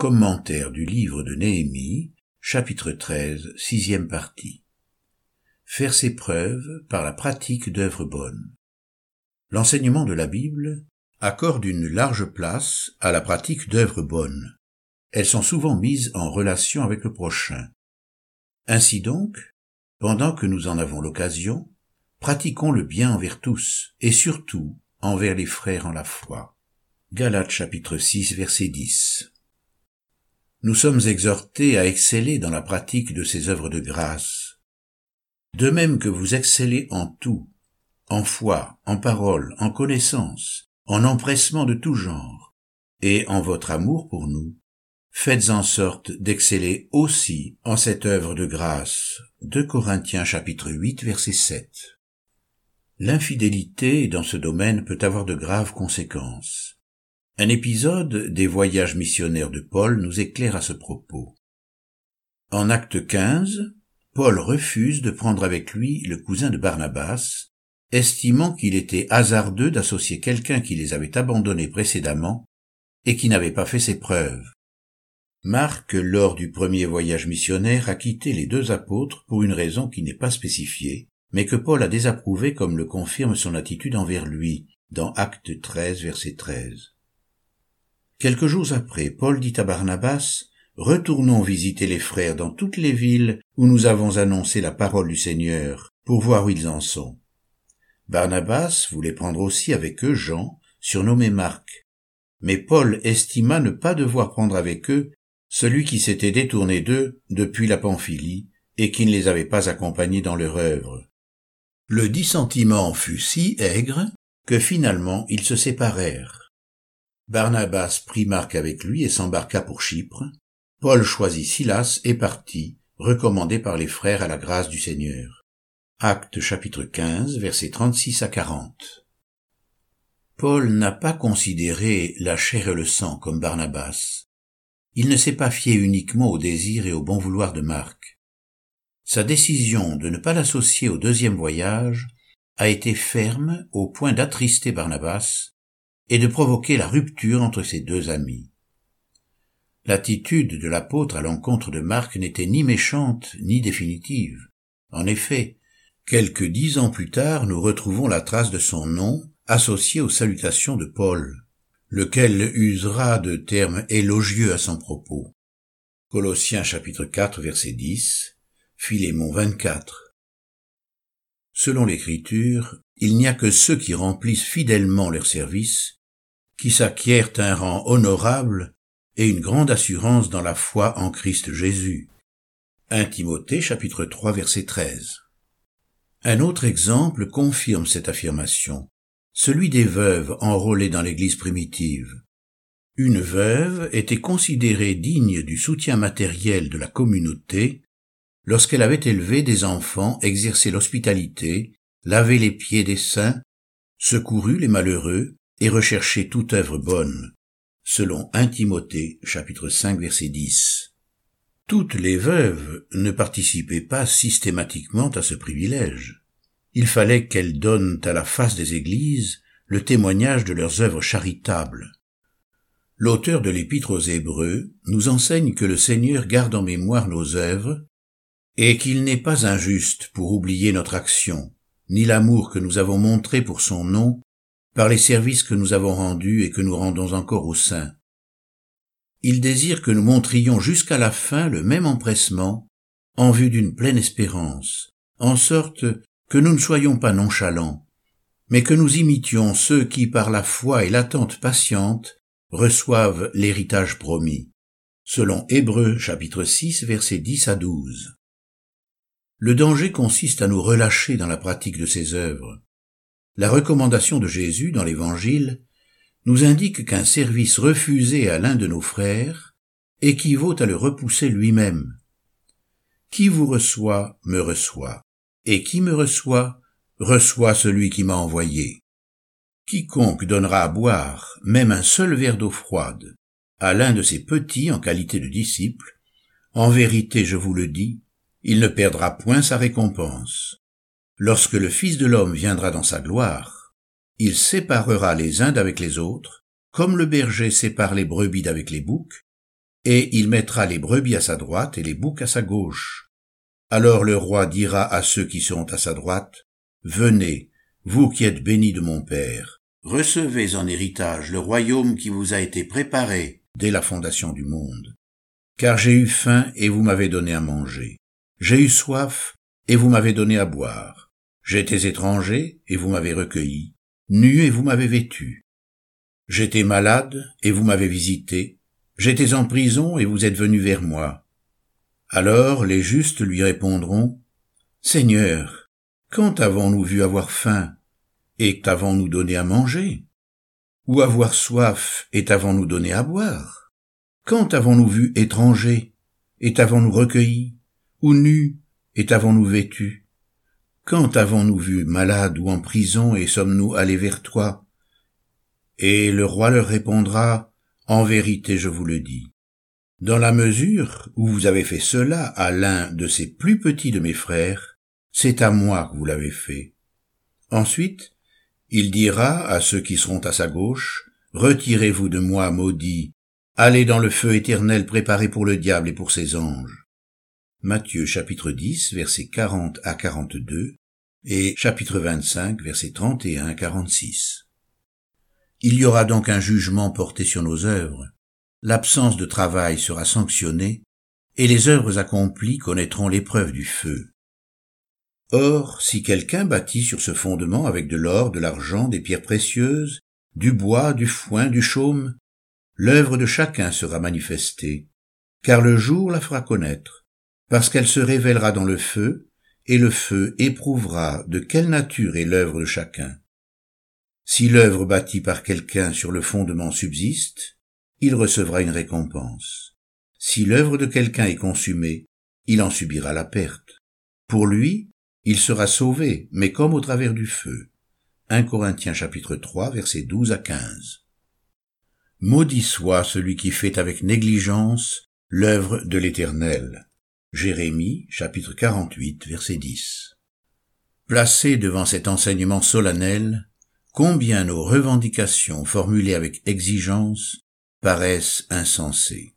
Commentaire du livre de Néhémie, chapitre 13, sixième partie. Faire ses preuves par la pratique d'œuvres bonnes. L'enseignement de la Bible accorde une large place à la pratique d'œuvres bonnes. Elles sont souvent mises en relation avec le prochain. Ainsi donc, pendant que nous en avons l'occasion, pratiquons le bien envers tous, et surtout envers les frères en la foi. Galates chapitre 6 verset 10. Nous sommes exhortés à exceller dans la pratique de ces œuvres de grâce. De même que vous excellez en tout, en foi, en parole, en connaissance, en empressement de tout genre, et en votre amour pour nous, faites en sorte d'exceller aussi en cette œuvre de grâce. 2 Corinthiens chapitre 8 verset 7. L'infidélité dans ce domaine peut avoir de graves conséquences. Un épisode des voyages missionnaires de Paul nous éclaire à ce propos. En acte 15, Paul refuse de prendre avec lui le cousin de Barnabas, estimant qu'il était hasardeux d'associer quelqu'un qui les avait abandonnés précédemment et qui n'avait pas fait ses preuves. Marc, lors du premier voyage missionnaire, a quitté les deux apôtres pour une raison qui n'est pas spécifiée, mais que Paul a désapprouvé comme le confirme son attitude envers lui, dans Acte 13, verset 13. Quelques jours après, Paul dit à Barnabas, Retournons visiter les frères dans toutes les villes où nous avons annoncé la parole du Seigneur, pour voir où ils en sont. Barnabas voulait prendre aussi avec eux Jean, surnommé Marc. Mais Paul estima ne pas devoir prendre avec eux celui qui s'était détourné d'eux depuis la Pamphylie et qui ne les avait pas accompagnés dans leur œuvre. Le dissentiment fut si aigre que finalement ils se séparèrent. Barnabas prit Marc avec lui et s'embarqua pour Chypre. Paul choisit Silas et partit, recommandé par les frères à la grâce du Seigneur. Acte chapitre 15, versets 36 à 40. Paul n'a pas considéré la chair et le sang comme Barnabas. Il ne s'est pas fié uniquement au désir et au bon vouloir de Marc. Sa décision de ne pas l'associer au deuxième voyage a été ferme au point d'attrister Barnabas et de provoquer la rupture entre ses deux amis. L'attitude de l'apôtre à l'encontre de Marc n'était ni méchante ni définitive. En effet, quelques dix ans plus tard, nous retrouvons la trace de son nom associé aux salutations de Paul, lequel usera de termes élogieux à son propos. Colossiens chapitre 4 verset 10, Philémon 24. Selon l'Écriture, il n'y a que ceux qui remplissent fidèlement leur service, qui s'acquièrent un rang honorable et une grande assurance dans la foi en Christ Jésus. 1 Timothée chapitre 3 verset 13. Un autre exemple confirme cette affirmation, celui des veuves enrôlées dans l'Église primitive. Une veuve était considérée digne du soutien matériel de la communauté lorsqu'elle avait élevé des enfants, exercé l'hospitalité, lavé les pieds des saints, secouru les malheureux et recherché toute œuvre bonne, selon 1 Timothée chapitre 5 verset 10. Toutes les veuves ne participaient pas systématiquement à ce privilège. Il fallait qu'elles donnent à la face des églises le témoignage de leurs œuvres charitables. L'auteur de l'épître aux Hébreux nous enseigne que le Seigneur garde en mémoire nos œuvres et qu'il n'est pas injuste pour oublier notre action, ni l'amour que nous avons montré pour son nom, par les services que nous avons rendus et que nous rendons encore au sein. Il désire que nous montrions jusqu'à la fin le même empressement, en vue d'une pleine espérance, en sorte que nous ne soyons pas nonchalants, mais que nous imitions ceux qui, par la foi et l'attente patiente, reçoivent l'héritage promis. Selon Hébreux chapitre 6 versets 10 à 12. Le danger consiste à nous relâcher dans la pratique de ces œuvres. La recommandation de Jésus dans l'Évangile nous indique qu'un service refusé à l'un de nos frères équivaut à le repousser lui-même. Qui vous reçoit me reçoit, et qui me reçoit reçoit celui qui m'a envoyé. Quiconque donnera à boire même un seul verre d'eau froide à l'un de ses petits en qualité de disciple, en vérité je vous le dis, il ne perdra point sa récompense. Lorsque le Fils de l'homme viendra dans sa gloire, il séparera les uns d'avec les autres, comme le berger sépare les brebis d'avec les boucs, et il mettra les brebis à sa droite et les boucs à sa gauche. Alors le roi dira à ceux qui sont à sa droite, Venez, vous qui êtes bénis de mon Père, recevez en héritage le royaume qui vous a été préparé dès la fondation du monde. Car j'ai eu faim et vous m'avez donné à manger. J'ai eu soif et vous m'avez donné à boire. J'étais étranger et vous m'avez recueilli, nu et vous m'avez vêtu. J'étais malade et vous m'avez visité. J'étais en prison et vous êtes venu vers moi. Alors les justes lui répondront, Seigneur, quand avons-nous vu avoir faim et t'avons-nous donné à manger? Ou avoir soif et t'avons-nous donné à boire? Quand avons-nous vu étranger et t'avons-nous recueilli? Ou nu et t'avons-nous vêtu? Quand avons-nous vu malade ou en prison et sommes-nous allés vers toi? Et le roi leur répondra, En vérité je vous le dis, dans la mesure où vous avez fait cela à l'un de ces plus petits de mes frères, c'est à moi que vous l'avez fait. Ensuite, il dira à ceux qui seront à sa gauche, Retirez-vous de moi, maudits, allez dans le feu éternel préparé pour le diable et pour ses anges. Matthieu chapitre 10, versets 40 à 42 et chapitre 25, versets 31 à 46. Il y aura donc un jugement porté sur nos œuvres, l'absence de travail sera sanctionnée, et les œuvres accomplies connaîtront l'épreuve du feu. Or, si quelqu'un bâtit sur ce fondement avec de l'or, de l'argent, des pierres précieuses, du bois, du foin, du chaume, l'œuvre de chacun sera manifestée, car le jour la fera connaître, parce qu'elle se révélera dans le feu, et le feu éprouvera de quelle nature est l'œuvre de chacun. Si l'œuvre bâtie par quelqu'un sur le fondement subsiste, il recevra une récompense. Si l'œuvre de quelqu'un est consumée, il en subira la perte. Pour lui, il sera sauvé, mais comme au travers du feu. 1 Corinthiens chapitre 3 versets 12 à 15. Maudit soit celui qui fait avec négligence l'œuvre de l'Éternel. Jérémie chapitre 48 verset 10. Placé devant cet enseignement solennel, combien nos revendications formulées avec exigence paraissent insensés.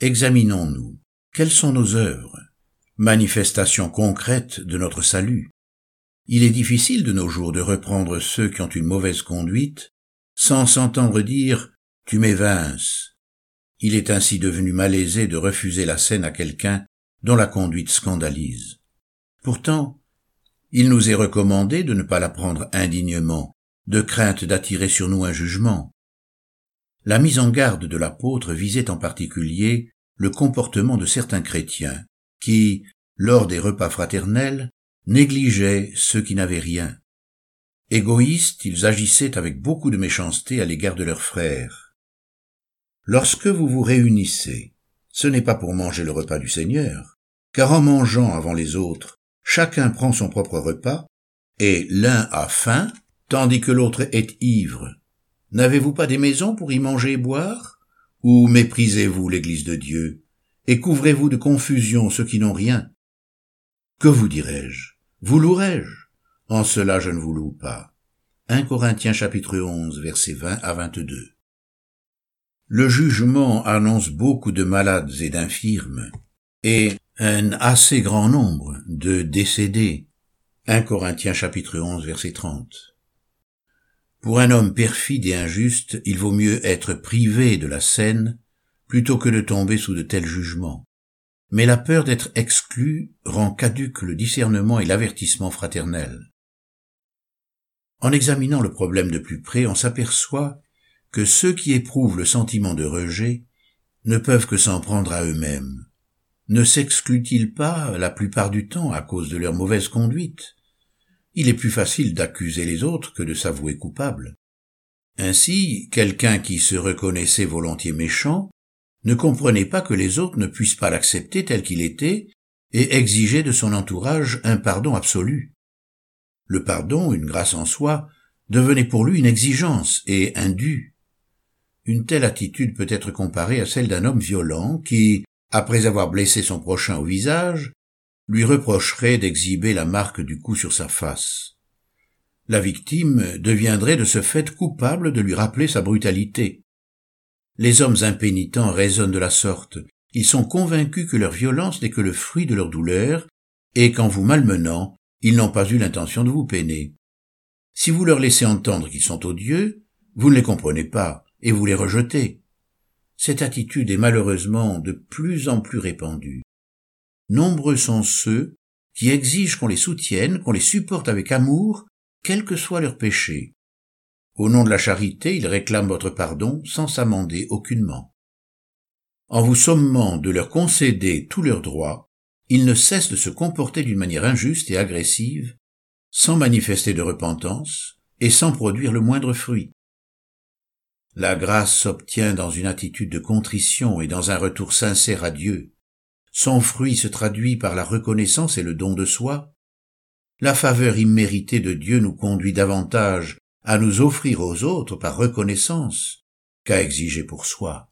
Examinons-nous. Quelles sont nos œuvres? Manifestations concrètes de notre salut. Il est difficile de nos jours de reprendre ceux qui ont une mauvaise conduite sans s'entendre dire Tu m'évinces. Il est ainsi devenu malaisé de refuser la scène à quelqu'un dont la conduite scandalise. Pourtant, il nous est recommandé de ne pas la prendre indignement, de crainte d'attirer sur nous un jugement. La mise en garde de l'apôtre visait en particulier le comportement de certains chrétiens qui, lors des repas fraternels, négligeaient ceux qui n'avaient rien. Égoïstes, ils agissaient avec beaucoup de méchanceté à l'égard de leurs frères. Lorsque vous vous réunissez, ce n'est pas pour manger le repas du Seigneur, car en mangeant avant les autres, chacun prend son propre repas, et l'un a faim, tandis que l'autre est ivre. N'avez-vous pas des maisons pour y manger et boire? Ou méprisez-vous l'Église de Dieu Et couvrez-vous de confusion ceux qui n'ont rien? Que vous dirai-je Vous louerai-je En cela je ne vous loue pas. 1 Corinthiens chapitre 11 versets 20 à 22 Le jugement annonce beaucoup de malades et d'infirmes, et un assez grand nombre de décédés. 1 Corinthiens chapitre 11 verset 30. Pour un homme perfide et injuste, il vaut mieux être privé de la scène plutôt que de tomber sous de tels jugements. Mais la peur d'être exclu rend caduque le discernement et l'avertissement fraternel. En examinant le problème de plus près, on s'aperçoit que ceux qui éprouvent le sentiment de rejet ne peuvent que s'en prendre à eux-mêmes. Ne s'excluent-ils pas la plupart du temps à cause de leur mauvaise conduite? Il est plus facile d'accuser les autres que de s'avouer coupable. Ainsi, quelqu'un qui se reconnaissait volontiers méchant ne comprenait pas que les autres ne puissent pas l'accepter tel qu'il était et exigeait de son entourage un pardon absolu. Le pardon, une grâce en soi, devenait pour lui une exigence et un dû. Une telle attitude peut être comparée à celle d'un homme violent qui, après avoir blessé son prochain au visage, lui reprocherait d'exhiber la marque du coup sur sa face. La victime deviendrait de ce fait coupable de lui rappeler sa brutalité. Les hommes impénitents raisonnent de la sorte. Ils sont convaincus que leur violence n'est que le fruit de leur douleur, et qu'en vous malmenant, ils n'ont pas eu l'intention de vous peiner. Si vous leur laissez entendre qu'ils sont odieux, vous ne les comprenez pas, et vous les rejetez. Cette attitude est malheureusement de plus en plus répandue. Nombreux sont ceux qui exigent qu'on les soutienne, qu'on les supporte avec amour, quel que soit leur péché. Au nom de la charité, ils réclament votre pardon sans s'amender aucunement. En vous sommant de leur concéder tous leurs droits, ils ne cessent de se comporter d'une manière injuste et agressive, sans manifester de repentance et sans produire le moindre fruit. La grâce s'obtient dans une attitude de contrition et dans un retour sincère à Dieu. Son fruit se traduit par la reconnaissance et le don de soi. La faveur imméritée de Dieu nous conduit davantage à nous offrir aux autres par reconnaissance qu'à exiger pour soi.